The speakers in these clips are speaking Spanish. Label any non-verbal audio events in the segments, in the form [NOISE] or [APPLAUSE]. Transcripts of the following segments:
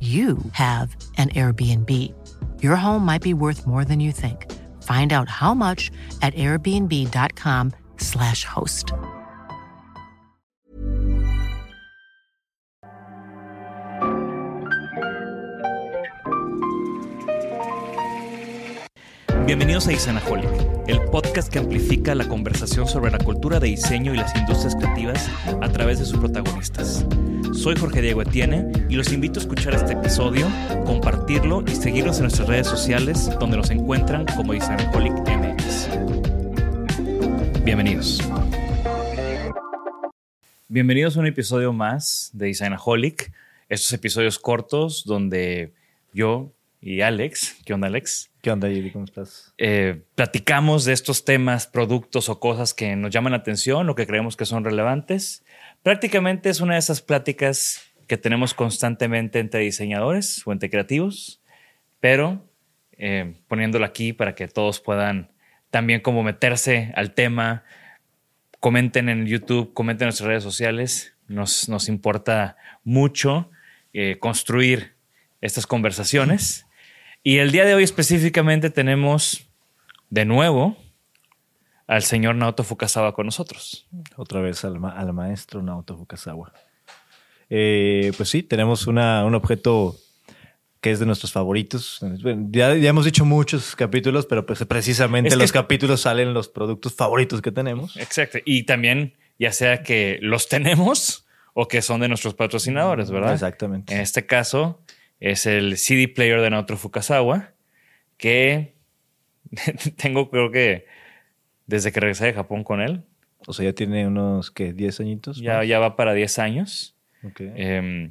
you have an Airbnb. Your home might be worth more than you think. Find out how much at airbnb.com/slash host. Bienvenidos a Isanaholic, el podcast que amplifica la conversación sobre la cultura de diseño y las industrias creativas a través de sus protagonistas. Soy Jorge Diego Etienne y los invito a escuchar este episodio, compartirlo y seguirnos en nuestras redes sociales donde nos encuentran como Isanaholic MX. Bienvenidos. Bienvenidos a un episodio más de Designaholic. Estos episodios cortos donde yo y Alex, ¿qué onda Alex? ¿Qué onda, Yuri? ¿Cómo estás? Eh, platicamos de estos temas, productos o cosas que nos llaman la atención o que creemos que son relevantes. Prácticamente es una de esas pláticas que tenemos constantemente entre diseñadores o entre creativos, pero eh, poniéndolo aquí para que todos puedan también como meterse al tema, comenten en YouTube, comenten en nuestras redes sociales. Nos, nos importa mucho eh, construir estas conversaciones. Y el día de hoy específicamente tenemos de nuevo al señor Naoto Fukasawa con nosotros. Otra vez al, ma- al maestro Naoto Fukasawa. Eh, pues sí, tenemos una- un objeto que es de nuestros favoritos. Bueno, Ya, ya hemos dicho muchos capítulos, pero pues precisamente Es en que- los capítulos salen los productos favoritos que tenemos. Exacto. Y también, ya sea que los tenemos o que son de nuestros patrocinadores, ¿verdad? Exactamente. En este caso es el CD player de Naoto Fukasawa, que [LAUGHS] tengo creo que desde que regresé de Japón con él, O sea, ya tiene unos, ¿qué? ¿10 añitos? ya, ya va para 10 años. Eh,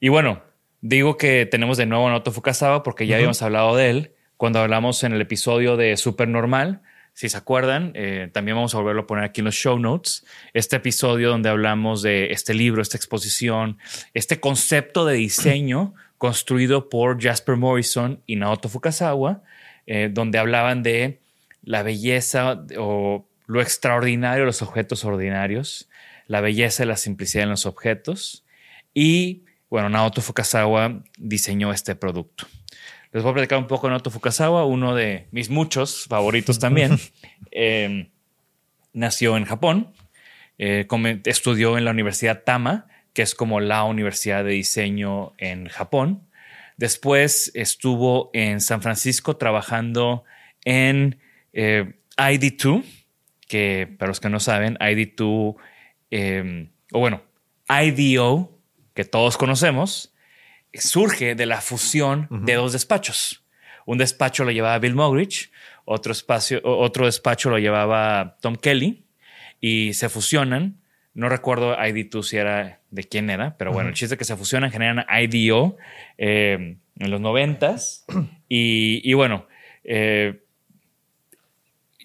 y bueno, digo que tenemos de nuevo a Naoto Fukasawa porque ya habíamos hablado de él cuando hablamos en el episodio de Supernormal. Si se acuerdan, eh, también vamos a volverlo a poner aquí en los show notes. Este episodio donde hablamos de este libro, esta exposición, este concepto de diseño construido por Jasper Morrison y Naoto Fukasawa, eh, donde hablaban de la belleza o lo extraordinario de los objetos ordinarios, la belleza y la simplicidad en los objetos. Y bueno, Naoto Fukasawa diseñó este producto. Les voy a platicar un poco de Naoto Fukasawa, uno de mis muchos favoritos también. [LAUGHS] Eh, nació en Japón, eh, estudió en la Universidad Tama, que es como la universidad de diseño en Japón. Después estuvo en San Francisco trabajando en eh, ID2, que para los que no saben, ID2, eh, o bueno, IDO, que todos conocemos, surge de la fusión de dos despachos. Un despacho lo llevaba Bill Mogridge, otro, espacio, otro despacho lo llevaba Tom Kelly y se fusionan. No recuerdo ID2 si era de quién era, pero bueno, el chiste es que se fusionan, generan IDO eh, en los noventas. [CLEARS THROAT] Y, y bueno, eh,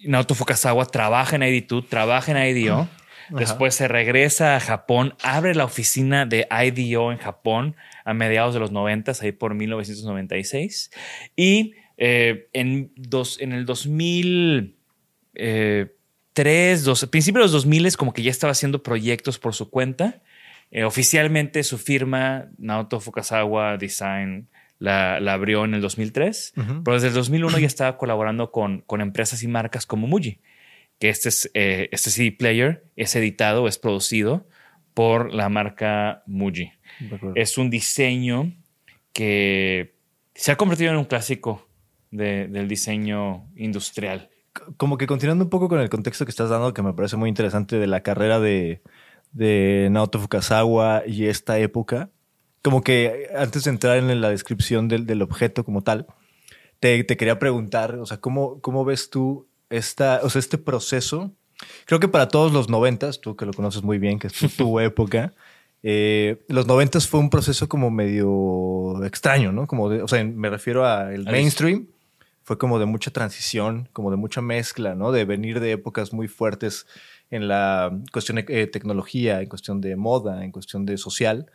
Naoto Fukasawa trabaja en ID2, trabaja en IDO. Después se regresa a Japón, abre la oficina de IDO en Japón, a mediados de los 90, ahí por 1996. Y eh, en, dos, en el 2003, dos, principios de los 2000 es como que ya estaba haciendo proyectos por su cuenta. Eh, oficialmente su firma, Naoto Fukasawa Design, la, la abrió en el 2003, pero desde el 2001 ya estaba colaborando con, con empresas y marcas como Muji, que este, es, eh, este CD player es editado, es producido por la marca Muji. Es un diseño que se ha convertido en un clásico de- del diseño industrial. Como que continuando un poco con el contexto que estás dando, que me parece muy interesante de la carrera de, de Naoto Fukasawa y esta época, como que antes de entrar en la descripción del, del objeto como tal, te, te quería preguntar, o sea, ¿cómo, cómo ves tú esta, o sea, este proceso? Creo que para todos los noventas, tú que lo conoces muy bien, que es tu, tu [LAUGHS] época, eh, los noventas fue un proceso como medio extraño, ¿no? Como de, o sea, me refiero al Al- mainstream, fue como de mucha transición, como de mucha mezcla, ¿no? De venir de épocas muy fuertes en la cuestión de eh, tecnología, en cuestión de moda, en cuestión de social.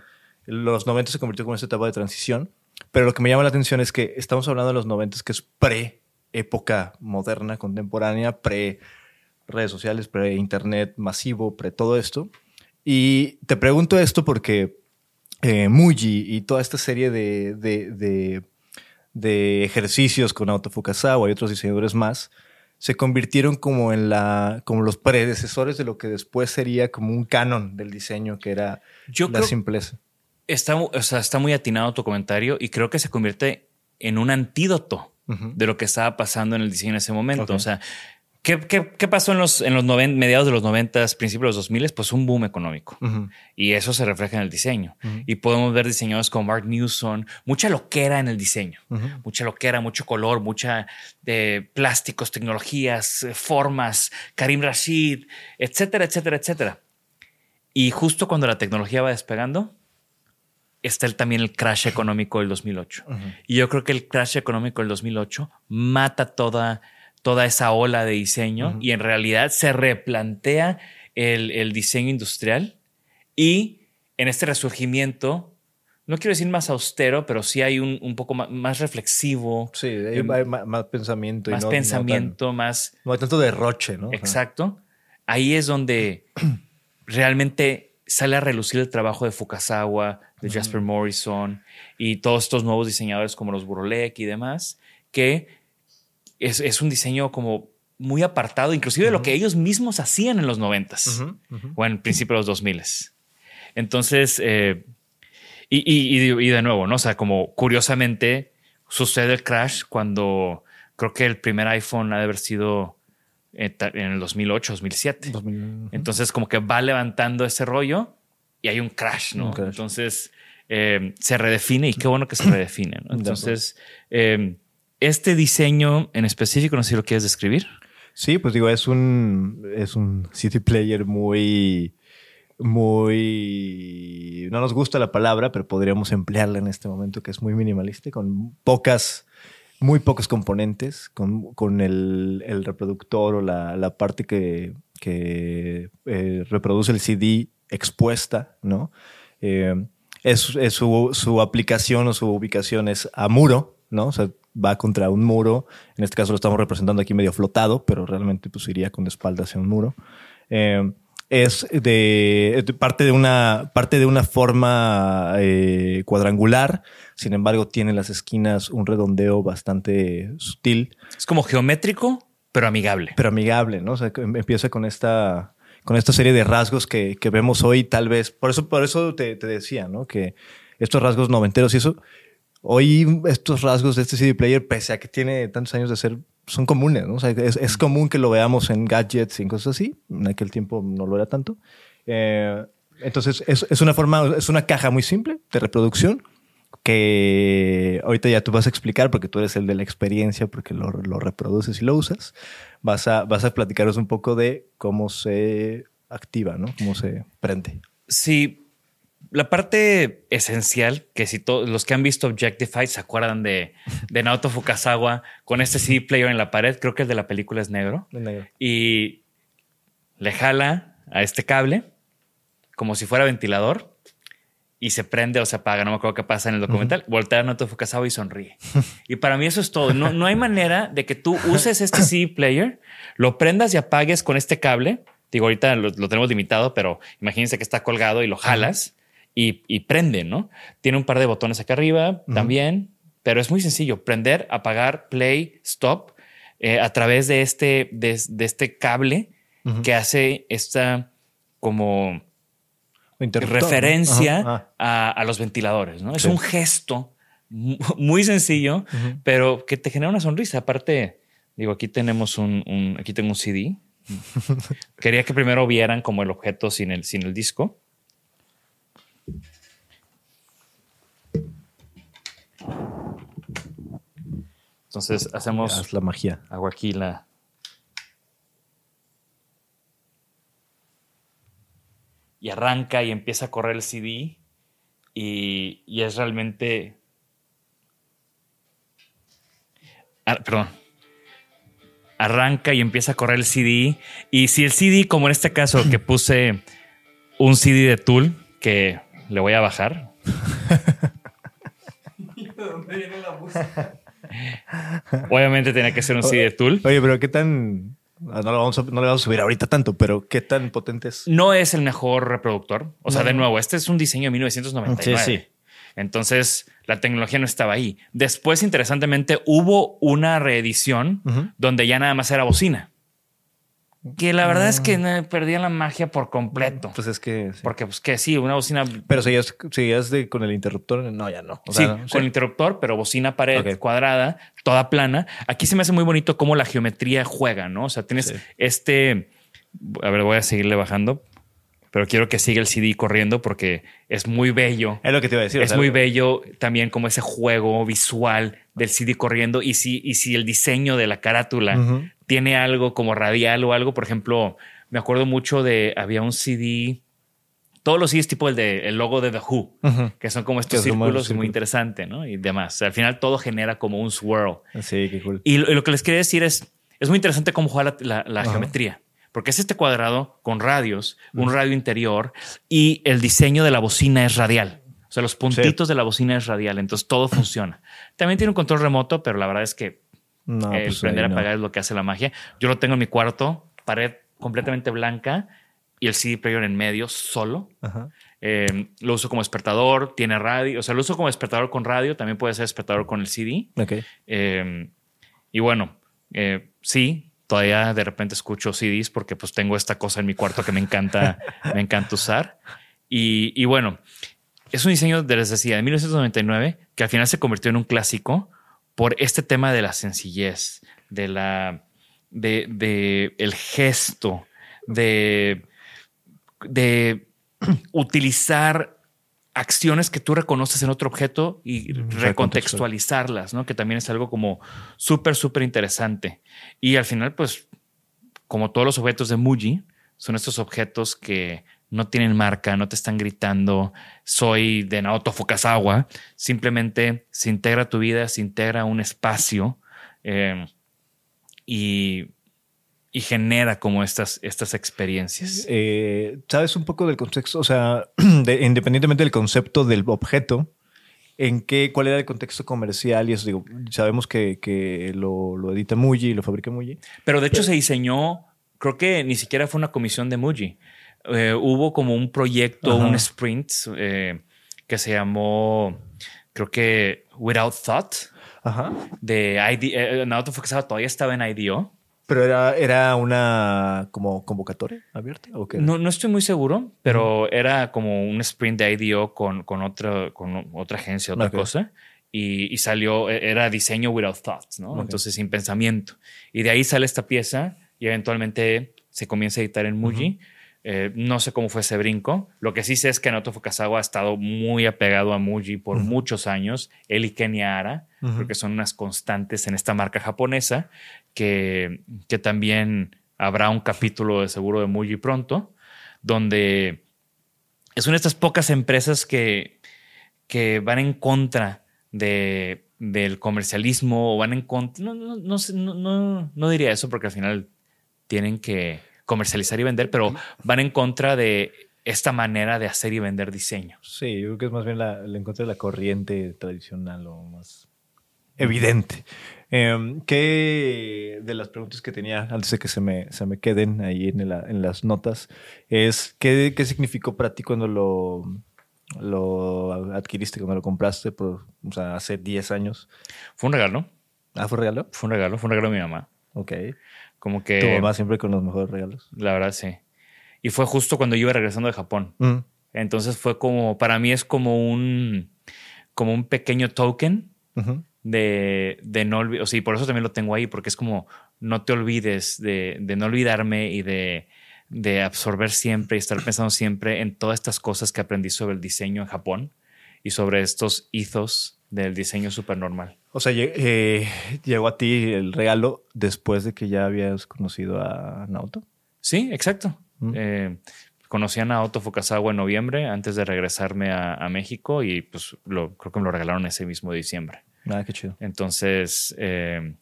Los 90 se convirtió como esta etapa de transición, pero lo que me llama la atención es que estamos hablando de los 90 que es pre-época moderna, contemporánea, pre redes sociales, pre-internet masivo, pre todo esto. Y te pregunto esto porque eh, Muji y toda esta serie de, de, de, de ejercicios con Naoto Fukasawa y otros diseñadores más se convirtieron como en la como los predecesores de lo que después sería como un canon del diseño que era Yo la creo- simpleza. Está, o sea, está muy atinado tu comentario y creo que se convierte en un antídoto Ujú. de lo que estaba pasando en el diseño en ese momento. Ok. O sea, ¿qué, qué, qué pasó en los, en los noven- mediados de los 90, principios de los 2000? Pues un boom económico. Ujú. Y eso se refleja en el diseño. Y podemos ver diseñadores como Mark Newson, mucha loquera en el diseño, mucha loquera, mucho color, mucha de plásticos, tecnologías, eh, formas, Karim Rashid, etcétera, etcétera, etcétera. Y justo cuando la tecnología va despegando, está el- también el crash económico del 2008. Y yo creo que el crash económico del 2008 mata toda, toda esa ola de diseño y en realidad se replantea el, el diseño industrial y en este resurgimiento, no quiero decir más austero, pero sí hay un, un poco ma- más, reflexivo, Sí, ahí Em, hay ma- más, pensamiento. y más no- no tan- pensamiento, más... No, hay tanto derroche, ¿no? Exacto. Ahí es donde realmente sale a relucir el trabajo de Fukasawa, de Jasper Morrison y todos estos nuevos diseñadores como los Burolek y demás, que es, es un diseño como muy apartado, inclusive de lo que ellos mismos hacían en los noventas o en principio de los 2000 Entonces, eh, y, y- y de- y de nuevo, ¿no? O sea, como curiosamente sucede el crash cuando creo que el primer iPhone ha de haber sido en el 2008, 2007. 2000, Entonces, como que va levantando ese rollo y hay un crash, ¿no? Un crash. Entonces, eh, se redefine y qué bueno que se [CLEARS THROAT] redefine, ¿no? Entonces, eh, este diseño en específico, no sé si lo quieres describir. Sí, pues digo, es un, es un city player muy, muy, no nos gusta la palabra, pero podríamos emplearla en este momento, que es muy minimalista, con pocas, muy pocos componentes, con, con el, el reproductor o la, la parte que, que eh, reproduce el CD expuesta, ¿no? Eh, es, es su, su aplicación o su ubicación es a muro, ¿no? O sea, va contra un muro. En este caso lo estamos representando aquí medio flotado, pero realmente pues iría con de espalda hacia un muro. Eh, es de, parte de una parte de una forma eh, cuadrangular. Sin embargo, tiene en las esquinas un redondeo bastante sutil, Es como geométrico, pero amigable. pero amigable, ¿no? O sea, em- empieza con esta con esta serie de rasgos que, que vemos hoy, tal vez. Por eso, por eso te, te decía, ¿no? Que estos rasgos noventeros y eso, hoy estos rasgos de este CD player, pese a que tiene tantos años de ser, son comunes, ¿no? O sea, es, es común que lo veamos en gadgets y en cosas así. En aquel tiempo no lo era tanto. Eh, entonces, es, es una forma, es una caja muy simple de reproducción que ahorita ya tú vas a explicar porque tú eres el de la experiencia, porque lo, lo reproduces y lo usas. Vas a, vas a platicaros un poco de cómo se activa, ¿no? Cómo se prende. Sí, la parte esencial, que si todos los que han visto Objectify se acuerdan de, [LAUGHS] de Naoto Fukasawa con este CD player en la pared, creo que el de la película es negro, y le jala a este cable como si fuera ventilador y se prende o se apaga, no me acuerdo qué pasa en el documental, voltea a Naoto Fukasawa y sonríe. [LAUGHS] y para mí eso es todo. No, no hay manera de que tú uses este CD player, lo prendas y apagues con este cable. Digo, ahorita lo, lo tenemos limitado, pero imagínense que está colgado y lo jalas y, y prende, ¿no? Tiene un par de botones acá arriba también, pero es muy sencillo. Prender, apagar, play, stop eh, a través de este, de, de este cable que hace esta como referencia ah. a, a los ventiladores, ¿no? Es un gesto mu- muy sencillo, pero que te genera una sonrisa. Aparte, digo, aquí tenemos un, un- aquí tengo un CD. [LAUGHS] Quería que primero vieran como el objeto sin el, sin el disco. Entonces hacemos, Haz la magia. hago aquí la... Y arranca y empieza a correr el CD y, y es realmente... Ah, perdón. Arranca y empieza a correr el CD y si el CD, como en este caso que [CLEARS THROAT] puse un CD de Tool, que le voy a bajar. [LAUGHS] Obviamente tenía que ser un CD de Tool. Oye, pero qué tan. ah, No lo, vamos a, no lo vamos a subir ahorita tanto, pero qué tan potente es. No es el mejor reproductor. O sea, No. de nuevo, este es un diseño de 1999. Sí, sí. Entonces, la tecnología no estaba ahí. Después, interesantemente, hubo una reedición donde ya nada más era bocina. Que la verdad es Ah. que no, perdían la magia por completo. Pues es que. sí. Porque, pues, que sí, una bocina. Pero seguías, seguías de, con el interruptor. No, ya no. O sí, sea, con interruptor, pero bocina pared cuadrada, toda plana. Aquí se me hace muy bonito cómo la geometría juega, ¿no? O sea, tienes Sí. este. A ver, voy a seguirle bajando, pero quiero que siga el CD corriendo porque es muy bello. Es lo que te iba a decir. o es sea, muy bello también como ese juego visual del CD corriendo y si, y si el diseño de la carátula tiene algo como radial o algo, por ejemplo, me acuerdo mucho de, había un CD, todos los CDs tipo el de el logo de The Who, que son como estos círculos círculo. muy interesantes, ¿no? Y demás. O sea, al final todo genera como un swirl. Sí, qué cool. Y lo, y lo que les quería decir es, es muy interesante cómo juega la, la- la Ajá. geometría, porque es este cuadrado con radios, un radio interior y el diseño de la bocina es radial. O sea, los puntitos de la bocina es radial, entonces todo [CLEARS THROAT] funciona. También tiene un control remoto, pero la verdad es que No, el pues prender no. apagar es lo que hace la magia. Yo lo tengo en mi cuarto, pared completamente blanca y el CD player en medio solo. Ajá. Eh, lo uso como despertador, tiene radio, o sea, lo uso como despertador con radio, también puede ser despertador con el CD. Ok. Eh, y bueno, eh, sí, todavía de repente escucho CDs porque pues tengo esta cosa en mi cuarto que me encanta, [LAUGHS] me encanta usar. Y, y bueno, es un diseño de, les decía, de 1999 que al final se convirtió en un clásico por este tema de la sencillez, de la, de, de el gesto, de, de [CLEARS THROAT] utilizar acciones que tú reconoces en otro objeto y recontextualizarlas, ¿no? Que también es algo como súper, súper interesante. Y al final, pues, como todos los objetos de Muji, son estos objetos que no tienen marca, no te están gritando, soy de Naoto Fukasawa, simplemente se integra tu vida, se integra a un espacio eh, y, y genera como estas, estas experiencias. Eh, ¿Sabes un poco del contexto? O sea, [CLEARS THROAT] de- independientemente del concepto del objeto, ¿en qué, cuál era el contexto comercial? Y eso, digo, sabemos que, que lo, lo edita Muji, lo fabrica Muji. Pero de hecho se diseñó, creo que ni siquiera fue una comisión de Muji. Eh, hubo como un proyecto, Ajá. un sprint eh, que se llamó, creo que Without Thought, Ajá. de ID, eh, Naoto Fukasawa todavía estaba en IDO. Pero era, era una como convocatoria abierta. ¿o qué? No, no estoy muy seguro, pero era como un sprint de IDO con, con, otra, con otra agencia, otra Ok. cosa. Y, y salió, e, era diseño without thoughts, ¿no? Ok. Entonces sin pensamiento. Y de ahí sale esta pieza y eventualmente se comienza a editar en Muji. Eh, no sé cómo fue ese brinco. Lo que sí sé es que Naoto Fukasawa ha estado muy apegado a Muji por muchos años. Él y Kenya Ara, Ujú. creo que son unas constantes en esta marca japonesa que, que también habrá un capítulo de seguro de Muji pronto, donde es una de estas pocas empresas que, que van en contra de, del comercialismo o van en contra. No, no, no, no, no, no diría eso porque al final tienen que comercializar y vender, pero van en contra de esta manera de hacer y vender diseño. Sí, yo creo que es más bien la, el encuentro de la corriente tradicional o más evidente. Eh, ¿Qué de las preguntas que tenía antes de que se me, se me queden ahí en, la- en las notas es ¿qué, qué significó para ti cuando lo, lo adquiriste, cuando lo compraste por, o sea, hace 10 años? Fue un regalo, Ah, ¿fue regalo? fue un regalo, fue un regalo de mi mamá. Ok. Como que... tu mamá siempre con los mejores regalos. La verdad, sí. Y fue justo cuando yo iba regresando de Japón. Mm. Entonces fue como, para mí es como un, como un pequeño token Ujú. De, de no olvidar, o sea, y por eso también lo tengo ahí, porque es como, no te olvides de, de no olvidarme y de, de absorber siempre y estar pensando siempre en todas estas cosas que aprendí sobre el diseño en Japón y sobre estos ethos del diseño súper normal. O sea, eh, llegó a ti el regalo después de que ya habías conocido a Naoto. Sí, exacto. Mm. Eh, conocí a Naoto Fukasawa en noviembre antes de regresarme a, a México y pues lo, creo que me lo regalaron ese mismo diciembre. Ah, qué chido. Entonces, eh,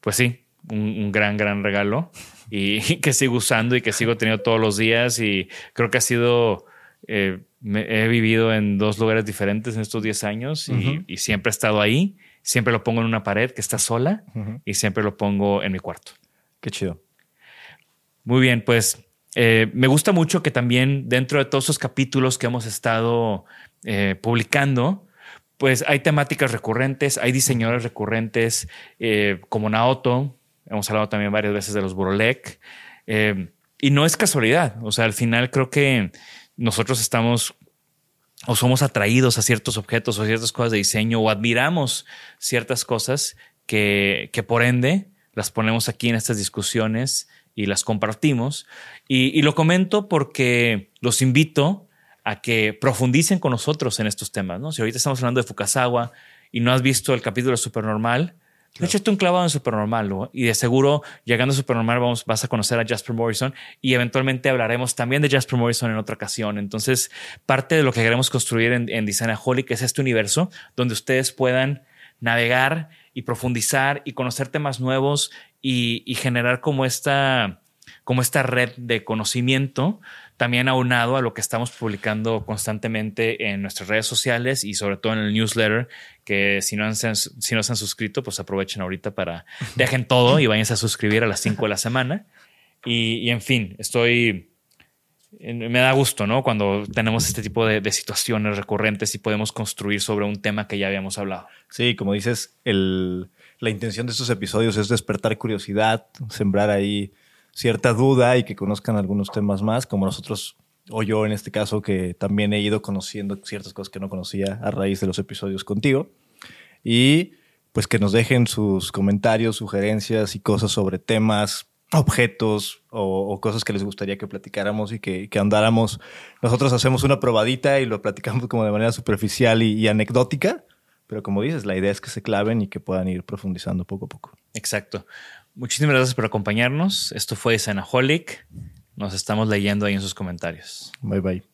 pues sí, un, un gran, gran regalo y, [LAUGHS] que sigo usando y que sigo teniendo todos los días y creo que ha sido, eh, me- he vivido en dos lugares diferentes en estos 10 años y, Ujú. y siempre he estado ahí, siempre lo pongo en una pared que está sola Ujú. y siempre lo pongo en mi cuarto. Qué chido. Muy bien, pues eh, me gusta mucho que también dentro de todos esos capítulos que hemos estado eh, publicando, pues hay temáticas recurrentes, hay diseñadores recurrentes eh, como Naoto, hemos hablado también varias veces de los Burolek, y no es casualidad, o sea, al final creo que nosotros estamos o somos atraídos a ciertos objetos o ciertas cosas de diseño o admiramos ciertas cosas que, que por ende las ponemos aquí en estas discusiones y las compartimos. Y, y lo comento porque los invito a que profundicen con nosotros en estos temas. ¿no? Si ahorita estamos hablando de Fukasawa y no has visto el capítulo de Supernormal, échate un clavado en Supernormal ¿no? y de seguro llegando a Supernormal vamos, vas a conocer a Jasper Morrison y eventualmente hablaremos también de Jasper Morrison en otra ocasión. Entonces, parte de lo que queremos construir en, en Designaholic es este universo donde ustedes puedan navegar y profundizar y conocer temas nuevos y, y generar como esta, como esta red de conocimiento, también aunado a lo que estamos publicando constantemente en nuestras redes sociales y sobre todo en el newsletter, que si no, han, si no se han suscrito, pues aprovechen ahorita para, [LAUGHS] dejen todo y váyanse a suscribir a las 5 de la semana. Y, y en fin, estoy, me da gusto, ¿no? Cuando tenemos este tipo de, de, situaciones recurrentes y podemos construir sobre un tema que ya habíamos hablado. Sí, como dices, el, la intención de estos episodios es despertar curiosidad, sembrar ahí cierta duda y que conozcan algunos temas más, como nosotros o yo en este caso, que también he ido conociendo ciertas cosas que no conocía a raíz de los episodios contigo. Y pues que nos dejen sus comentarios, sugerencias y cosas sobre temas objetos o, cosas que les gustaría que platicáramos y que, que, andáramos. Nosotros hacemos una probadita y lo platicamos como de manera superficial y, y, anecdótica, pero como dices, la idea es que se claven y que puedan ir profundizando poco a poco. Exacto. Muchísimas gracias por acompañarnos. Esto fue Sanaholic. Nos estamos leyendo ahí en sus comentarios. Bye bye.